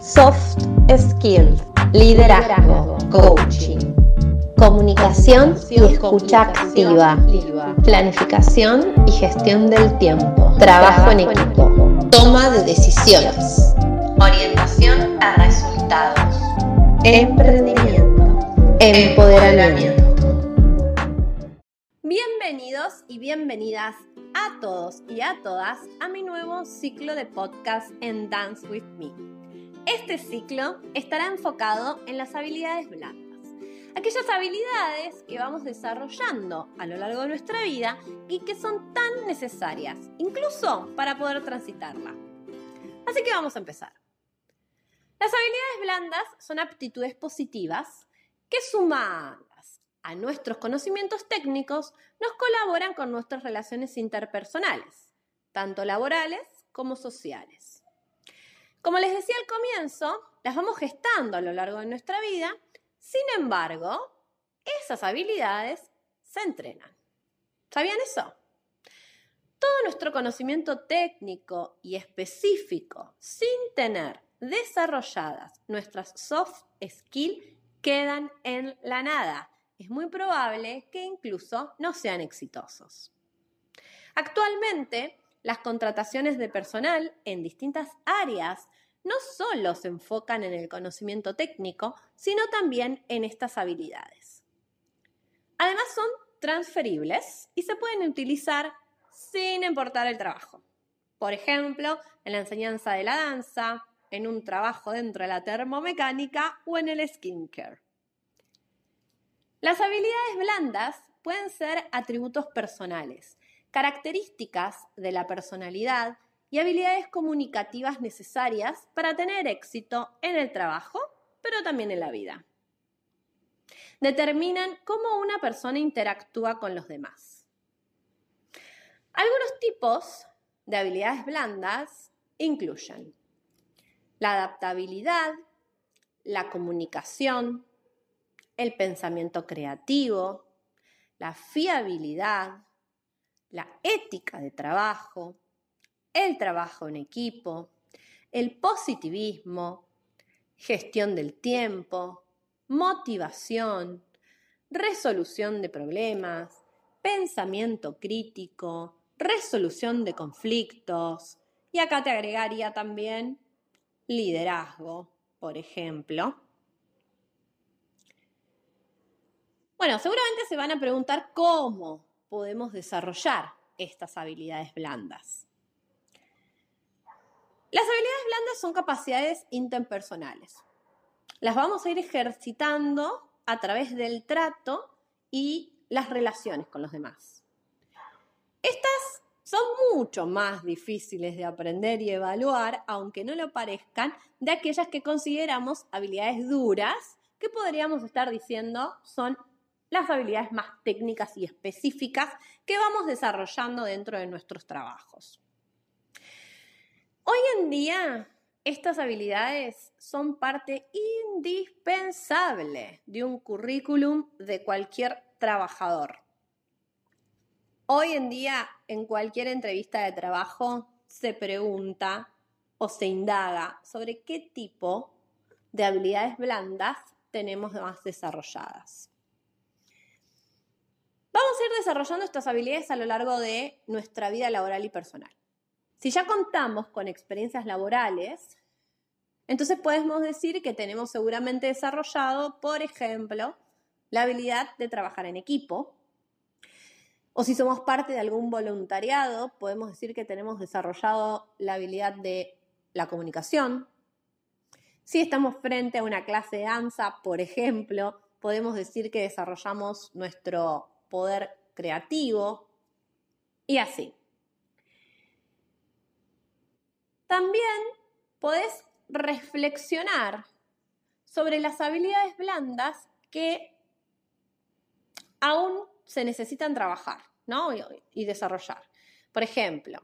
soft skills, liderazgo, coaching, comunicación y escucha activa, planificación y gestión del tiempo, trabajo en equipo, toma de decisiones, orientación a resultados, emprendimiento, empoderamiento. Bienvenidos y bienvenidas a todos y a todas a mi nuevo ciclo de podcast en Dance with Me. Este ciclo estará enfocado en las habilidades blandas, aquellas habilidades que vamos desarrollando a lo largo de nuestra vida y que son tan necesarias, incluso para poder transitarla. Así que vamos a empezar. Las habilidades blandas son aptitudes positivas que sumadas a nuestros conocimientos técnicos nos colaboran con nuestras relaciones interpersonales, tanto laborales como sociales. Como les decía al comienzo, las vamos gestando a lo largo de nuestra vida, sin embargo, esas habilidades se entrenan. ¿Sabían eso? Todo nuestro conocimiento técnico y específico, sin tener desarrolladas nuestras soft skills, quedan en la nada. Es muy probable que incluso no sean exitosos. Actualmente, las contrataciones de personal en distintas áreas no solo se enfocan en el conocimiento técnico, sino también en estas habilidades. Además son transferibles y se pueden utilizar sin importar el trabajo. Por ejemplo, en la enseñanza de la danza, en un trabajo dentro de la termomecánica o en el skincare. Las habilidades blandas pueden ser atributos personales características de la personalidad y habilidades comunicativas necesarias para tener éxito en el trabajo, pero también en la vida. Determinan cómo una persona interactúa con los demás. Algunos tipos de habilidades blandas incluyen la adaptabilidad, la comunicación, el pensamiento creativo, la fiabilidad, la ética de trabajo, el trabajo en equipo, el positivismo, gestión del tiempo, motivación, resolución de problemas, pensamiento crítico, resolución de conflictos, y acá te agregaría también liderazgo, por ejemplo. Bueno, seguramente se van a preguntar cómo podemos desarrollar estas habilidades blandas. Las habilidades blandas son capacidades interpersonales. Las vamos a ir ejercitando a través del trato y las relaciones con los demás. Estas son mucho más difíciles de aprender y evaluar, aunque no lo parezcan, de aquellas que consideramos habilidades duras, que podríamos estar diciendo son las habilidades más técnicas y específicas que vamos desarrollando dentro de nuestros trabajos. Hoy en día, estas habilidades son parte indispensable de un currículum de cualquier trabajador. Hoy en día, en cualquier entrevista de trabajo, se pregunta o se indaga sobre qué tipo de habilidades blandas tenemos más desarrolladas. Vamos a ir desarrollando estas habilidades a lo largo de nuestra vida laboral y personal. Si ya contamos con experiencias laborales, entonces podemos decir que tenemos seguramente desarrollado, por ejemplo, la habilidad de trabajar en equipo. O si somos parte de algún voluntariado, podemos decir que tenemos desarrollado la habilidad de la comunicación. Si estamos frente a una clase de danza, por ejemplo, podemos decir que desarrollamos nuestro poder creativo y así. También podés reflexionar sobre las habilidades blandas que aún se necesitan trabajar y, desarrollar. Por ejemplo,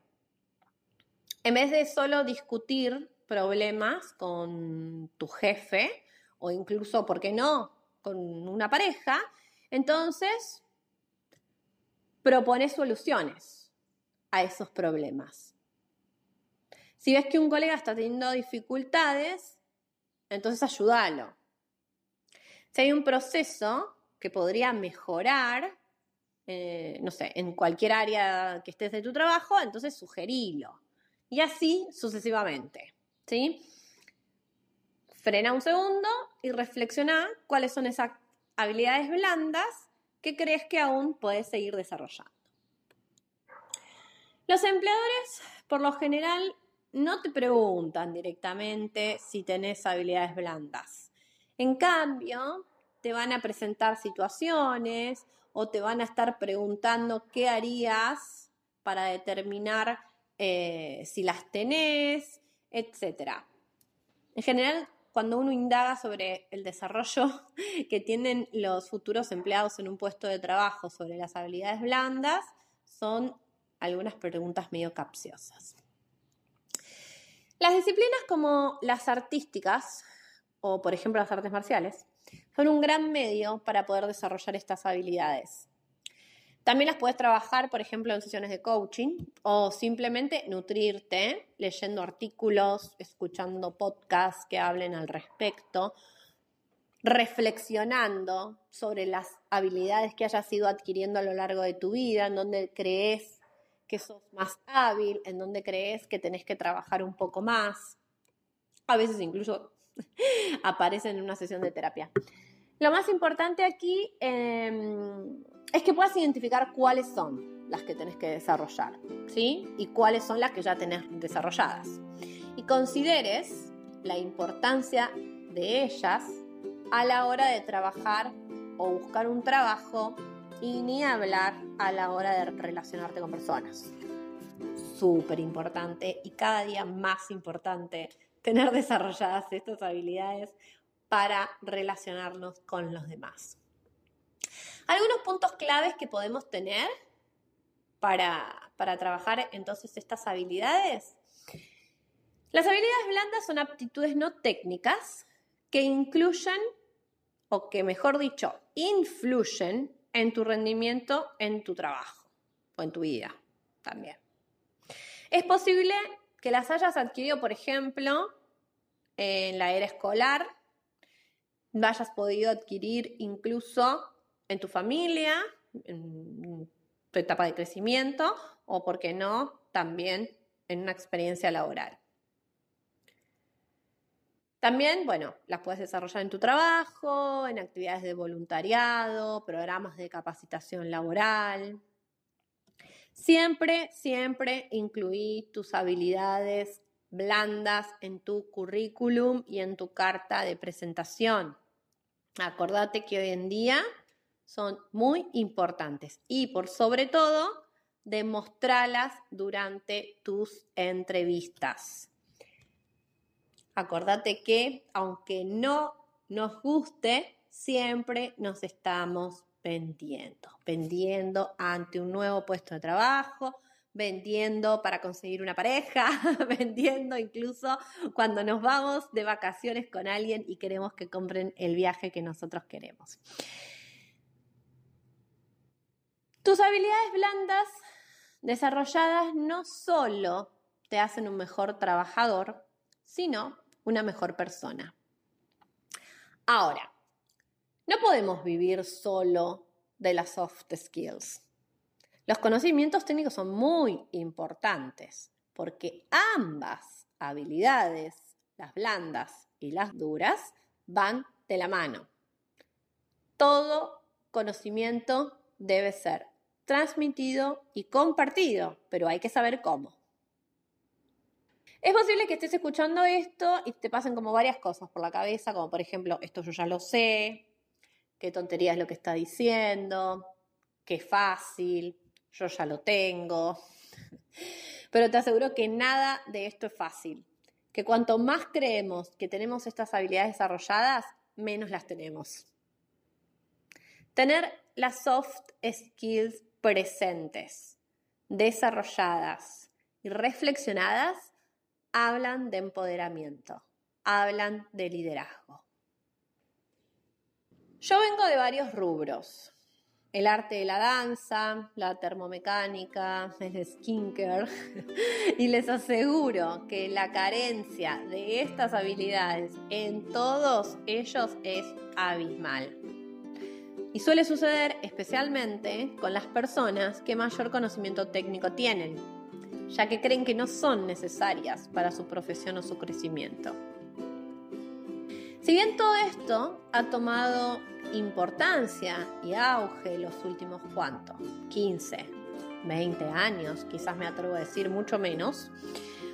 en vez de solo discutir problemas con tu jefe o incluso, ¿por qué no?, con una pareja, entonces propone soluciones a esos problemas. Si ves que un colega está teniendo dificultades, entonces ayúdalo. Si hay un proceso que podría mejorar, eh, no sé, en cualquier área que estés de tu trabajo, entonces sugerilo. Y así sucesivamente. ¿Sí? Frena un segundo y reflexiona cuáles son esas habilidades blandas que crees que aún puedes seguir desarrollando. Los empleadores, por lo general, no te preguntan directamente si tenés habilidades blandas. En cambio, te van a presentar situaciones o te van a estar preguntando qué harías para determinar eh, si las tenés, etc. En general, cuando uno indaga sobre el desarrollo que tienen los futuros empleados en un puesto de trabajo sobre las habilidades blandas, son algunas preguntas medio capciosas. Las disciplinas como las artísticas o por ejemplo las artes marciales son un gran medio para poder desarrollar estas habilidades. También las puedes trabajar, por ejemplo, en sesiones de coaching o simplemente nutrirte leyendo artículos, escuchando podcasts que hablen al respecto, reflexionando sobre las habilidades que hayas ido adquiriendo a lo largo de tu vida, en donde crees que sos más hábil, en donde crees que tenés que trabajar un poco más. A veces incluso aparecen en una sesión de terapia. Lo más importante aquí em, es que puedas identificar cuáles son las que tenés que desarrollar, ¿sí? Y cuáles son las que ya tenés desarrolladas. Y consideres la importancia de ellas a la hora de trabajar o buscar un trabajo y ni hablar a la hora de relacionarte con personas. Súper importante y cada día más importante tener desarrolladas estas habilidades para relacionarnos con los demás. Algunos puntos claves que podemos tener para, para trabajar entonces estas habilidades. Las habilidades blandas son aptitudes no técnicas que incluyen, o que mejor dicho, influyen en tu rendimiento en tu trabajo o en tu vida también. Es posible que las hayas adquirido, por ejemplo, en la era escolar, hayas podido adquirir incluso en tu familia, en tu etapa de crecimiento o, por qué no, también en una experiencia laboral. También, bueno, las puedes desarrollar en tu trabajo, en actividades de voluntariado, programas de capacitación laboral, Siempre, siempre incluí tus habilidades blandas en tu currículum y en tu carta de presentación. Acordate que hoy en día son muy importantes y por sobre todo demostralas durante tus entrevistas. Acordate que aunque no nos guste, siempre nos estamos vendiendo, vendiendo ante un nuevo puesto de trabajo, vendiendo para conseguir una pareja, vendiendo incluso cuando nos vamos de vacaciones con alguien y queremos que compren el viaje que nosotros queremos. Tus habilidades blandas desarrolladas no solo te hacen un mejor trabajador, sino una mejor persona. Ahora, no podemos vivir solo de las soft skills. Los conocimientos técnicos son muy importantes porque ambas habilidades, las blandas y las duras, van de la mano. Todo conocimiento debe ser transmitido y compartido, pero hay que saber cómo. Es posible que estés escuchando esto y te pasen como varias cosas por la cabeza, como por ejemplo, esto yo ya lo sé, qué tontería es lo que está diciendo, qué fácil, yo ya lo tengo. Pero te aseguro que nada de esto es fácil. Que cuanto más creemos que tenemos estas habilidades desarrolladas, menos las tenemos. Tener las soft skills presentes, desarrolladas y reflexionadas hablan de empoderamiento, hablan de liderazgo. Yo vengo de varios rubros. el arte de la danza, la termomecánica, el skincare, y les aseguro que la carencia de estas habilidades en todos ellos es abismal. Y suele suceder especialmente con las personas que mayor conocimiento técnico tienen, ya que creen que no son necesarias para su profesión o su crecimiento. Si bien todo esto ha tomado importancia y auge los últimos cuantos, 15, 20 años, quizás me atrevo a decir mucho menos,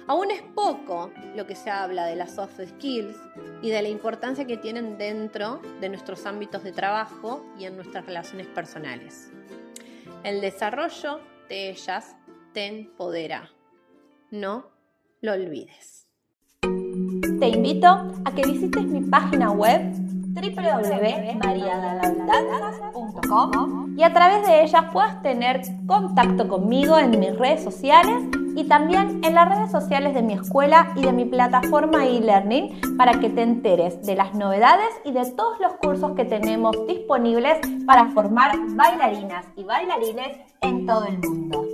aún es poco lo que se habla de las soft skills y de la importancia que tienen dentro de nuestros ámbitos de trabajo y en nuestras relaciones personales. El desarrollo de ellas te empodera. No lo olvides. Te invito a que visites mi página web www.mariadalandanzas.com y a través de ellas puedas tener contacto conmigo en mis redes sociales y también en las redes sociales de mi escuela y de mi plataforma e-learning para que te enteres de las novedades y de todos los cursos que tenemos disponibles para formar bailarinas y bailarines en todo el mundo.